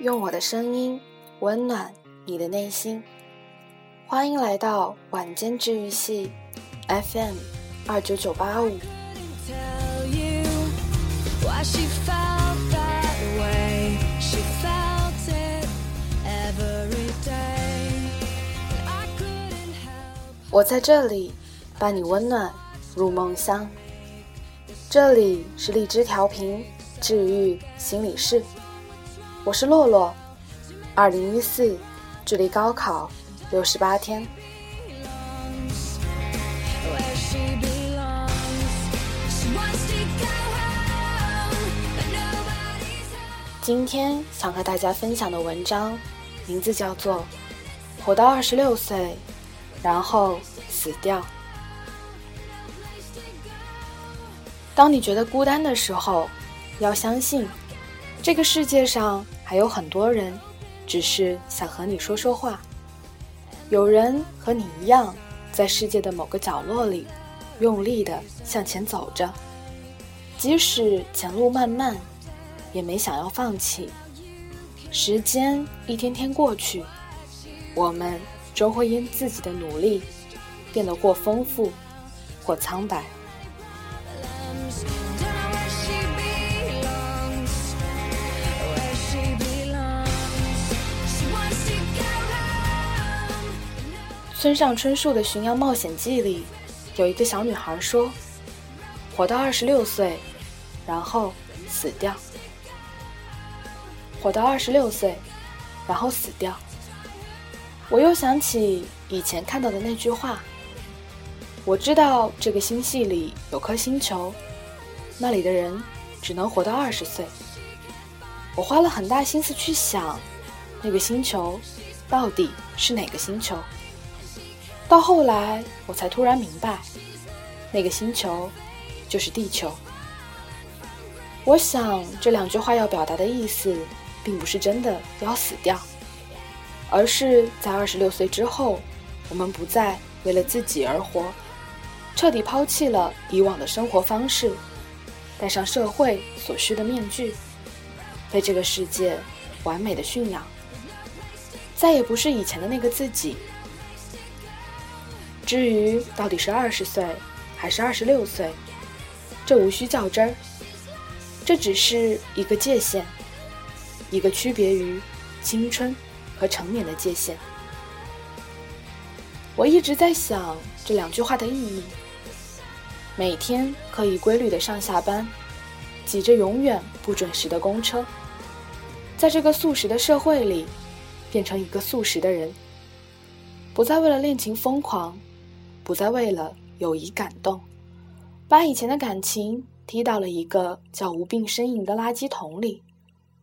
用我的声音温暖你的内心，欢迎来到晚间治愈系 FM 二九九八五。我在这里伴你温暖入梦乡。这里是荔枝调频治愈心理室。我是洛洛，二零一四，距离高考六十八天。今天想和大家分享的文章，名字叫做《活到二十六岁，然后死掉》。当你觉得孤单的时候，要相信。这个世界上还有很多人，只是想和你说说话。有人和你一样，在世界的某个角落里，用力的向前走着，即使前路漫漫，也没想要放弃。时间一天天过去，我们终会因自己的努力，变得或丰富，或苍白。村上春树的《巡洋冒险记》里，有一个小女孩说：“活到二十六岁，然后死掉。活到二十六岁，然后死掉。”我又想起以前看到的那句话：“我知道这个星系里有颗星球，那里的人只能活到二十岁。”我花了很大心思去想，那个星球到底是哪个星球。到后来，我才突然明白，那个星球就是地球。我想这两句话要表达的意思，并不是真的要死掉，而是在二十六岁之后，我们不再为了自己而活，彻底抛弃了以往的生活方式，戴上社会所需的面具，被这个世界完美的驯养，再也不是以前的那个自己。至于到底是二十岁还是二十六岁，这无需较真儿，这只是一个界限，一个区别于青春和成年的界限。我一直在想这两句话的意义。每天可以规律的上下班，挤着永远不准时的公车，在这个速食的社会里，变成一个速食的人，不再为了恋情疯狂。不再为了友谊感动，把以前的感情踢到了一个叫无病呻吟的垃圾桶里，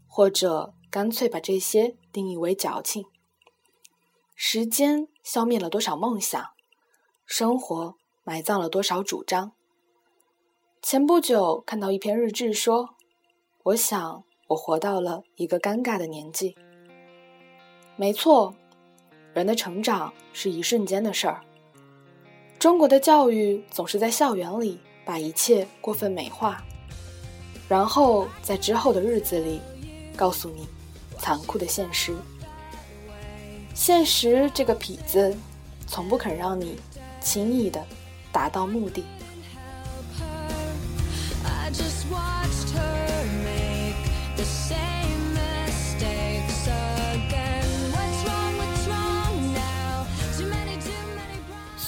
或者干脆把这些定义为矫情。时间消灭了多少梦想，生活埋葬了多少主张。前不久看到一篇日志说：“我想我活到了一个尴尬的年纪。”没错，人的成长是一瞬间的事儿。中国的教育总是在校园里把一切过分美化，然后在之后的日子里，告诉你残酷的现实。现实这个痞子，从不肯让你轻易的达到目的。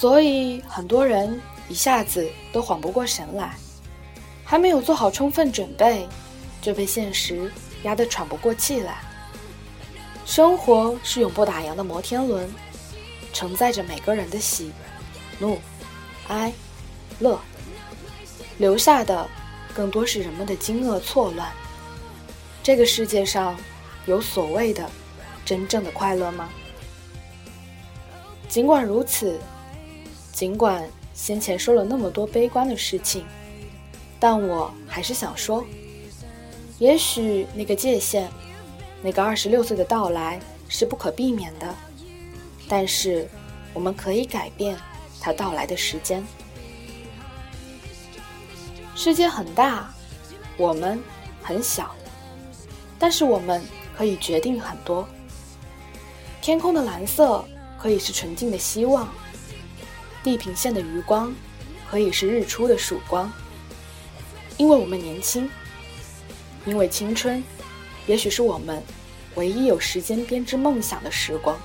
所以很多人一下子都缓不过神来，还没有做好充分准备，就被现实压得喘不过气来。生活是永不打烊的摩天轮，承载着每个人的喜、怒、哀、乐，留下的更多是人们的惊愕错乱。这个世界上有所谓的真正的快乐吗？尽管如此。尽管先前说了那么多悲观的事情，但我还是想说，也许那个界限，那个二十六岁的到来是不可避免的，但是我们可以改变它到来的时间。世界很大，我们很小，但是我们可以决定很多。天空的蓝色可以是纯净的希望，地平线的余光可以是日出的曙光。因为我们年轻，因为青春，也许是我们唯一有时间编织梦想的时光。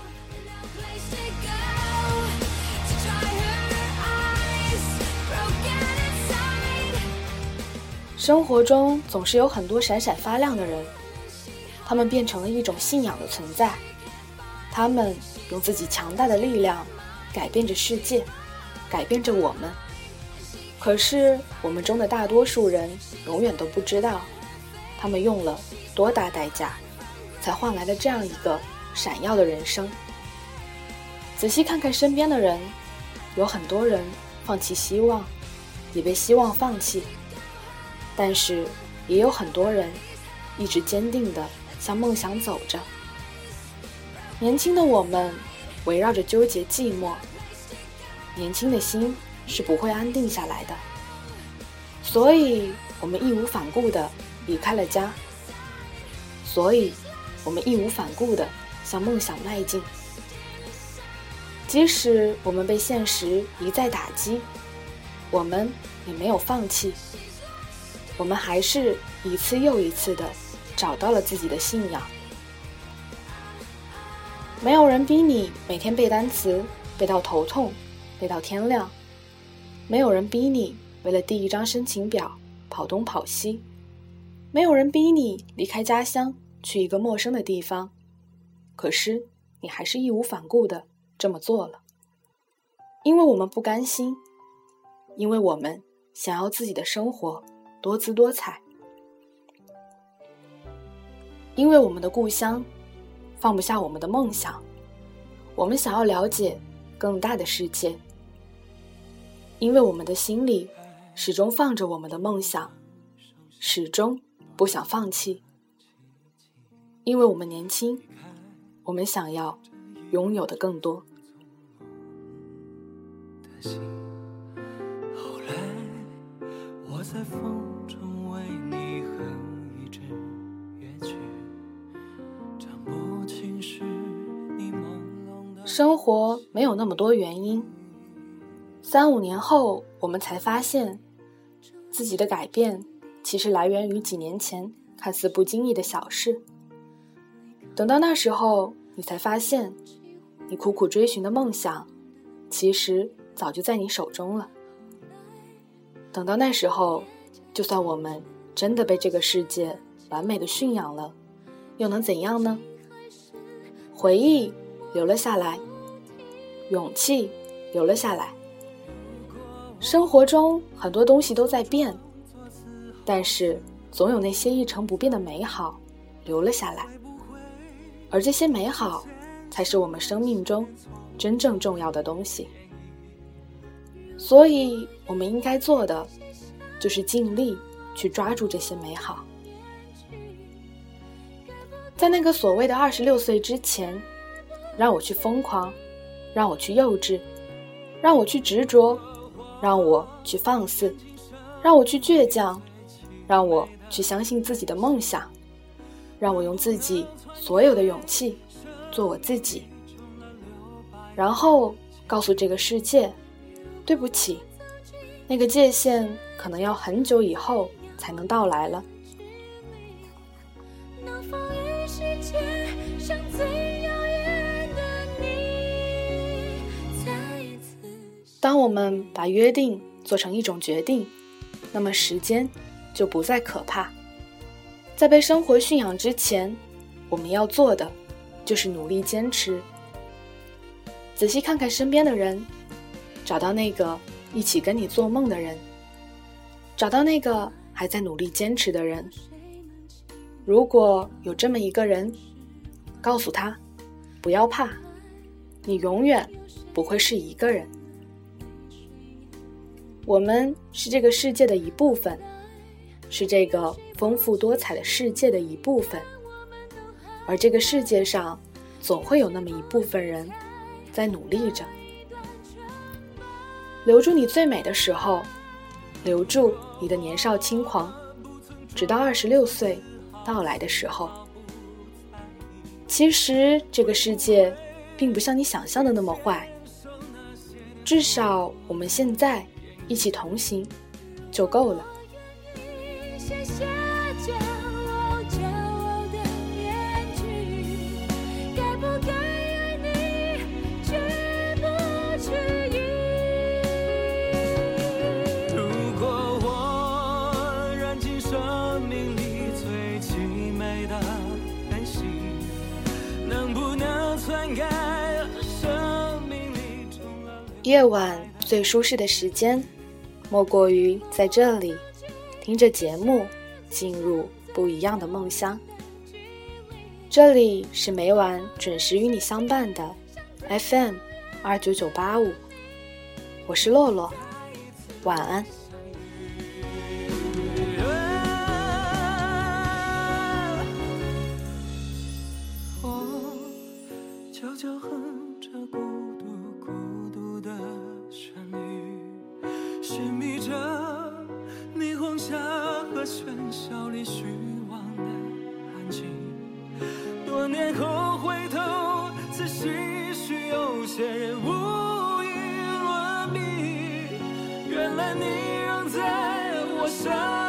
生活中总是有很多闪闪发亮的人，他们变成了一种信仰的存在。他们用自己强大的力量改变着世界，改变着我们。可是我们中的大多数人永远都不知道，他们用了多大代价，才换来了这样一个闪耀的人生。仔细看看身边的人，有很多人放弃希望，也被希望放弃。但是，也有很多人一直坚定地向梦想走着。年轻的我们围绕着纠结寂寞，年轻的心是不会安定下来的，所以我们义无反顾地离开了家，所以我们义无反顾地向梦想迈进。即使我们被现实一再打击，我们也没有放弃。我们还是一次又一次的找到了自己的信仰。没有人逼你每天背单词，背到头痛，背到天亮；没有人逼你为了递一张申请表跑东跑西；没有人逼你离开家乡去一个陌生的地方。可是你还是义无反顾的这么做了，因为我们不甘心，因为我们想要自己的生活。多姿多彩，因为我们的故乡放不下我们的梦想，我们想要了解更大的世界。因为我们的心里始终放着我们的梦想，始终不想放弃。因为我们年轻，我们想要拥有的更多。后来，我在风。生活没有那么多原因。三五年后，我们才发现，自己的改变其实来源于几年前看似不经意的小事。等到那时候，你才发现，你苦苦追寻的梦想，其实早就在你手中了。等到那时候，就算我们真的被这个世界完美的驯养了，又能怎样呢？回忆。留了下来，勇气留了下来。生活中很多东西都在变，但是总有那些一成不变的美好留了下来，而这些美好才是我们生命中真正重要的东西。所以，我们应该做的就是尽力去抓住这些美好。在那个所谓的二十六岁之前。让我去疯狂，让我去幼稚，让我去执着，让我去放肆，让我去倔强，让我去相信自己的梦想，让我用自己所有的勇气做我自己，然后告诉这个世界，对不起，那个界限可能要很久以后才能到来了。能否与世界相最当我们把约定做成一种决定，那么时间就不再可怕。在被生活驯养之前，我们要做的就是努力坚持。仔细看看身边的人，找到那个一起跟你做梦的人，找到那个还在努力坚持的人。如果有这么一个人，告诉他，不要怕，你永远不会是一个人。我们是这个世界的一部分，是这个丰富多彩的世界的一部分，而这个世界上总会有那么一部分人在努力着，留住你最美的时候，留住你的年少轻狂，直到二十六岁到来的时候。其实这个世界并不像你想象的那么坏，至少我们现在一起同行就够了。夜晚最舒适的时间，莫过于在这里，听着节目，进入不一样的梦乡。这里是每晚准时与你相伴的 FM 二九九八五，我是洛洛，晚安。喧嚣里虚妄的安静，多年后回头仔细，是有些人无以伦比。原来你仍在我身。